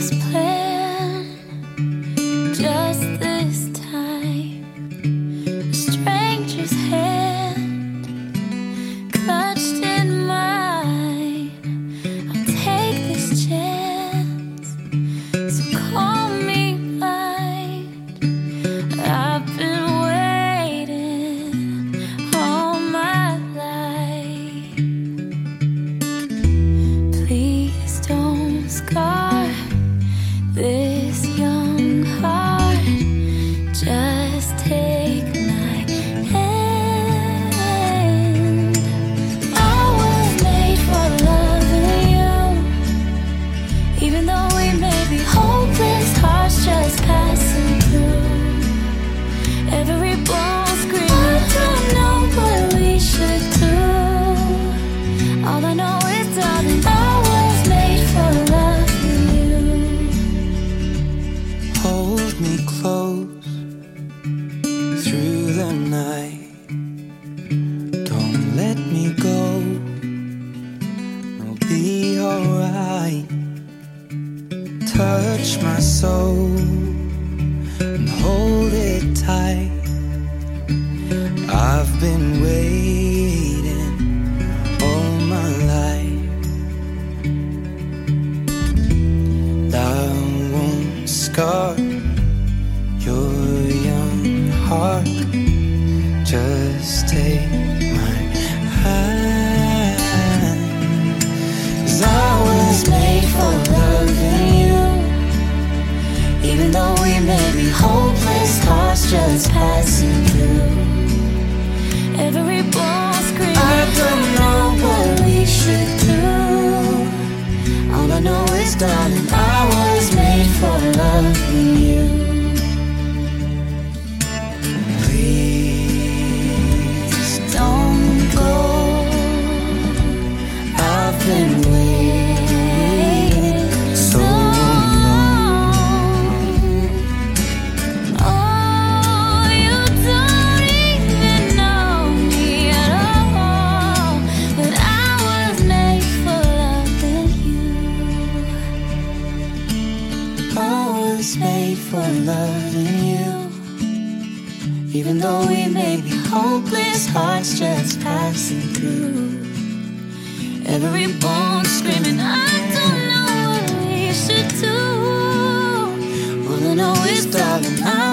this place. Through the night. Don't let me go. I'll be alright. Touch my soul and hold it tight. I've been waiting all my life. I won't scar heart. Just take my hand. 'Cause I was made for loving you. Even though we may be hopeless, hearts just passing through. Every bone screaming. I don't know what we should do. All I know is, darling, I was made for loving you. Was made for loving you. Even though we may be hopeless, hearts just passing through. Every bone screaming, I don't know what we should do. All I know is, darling, I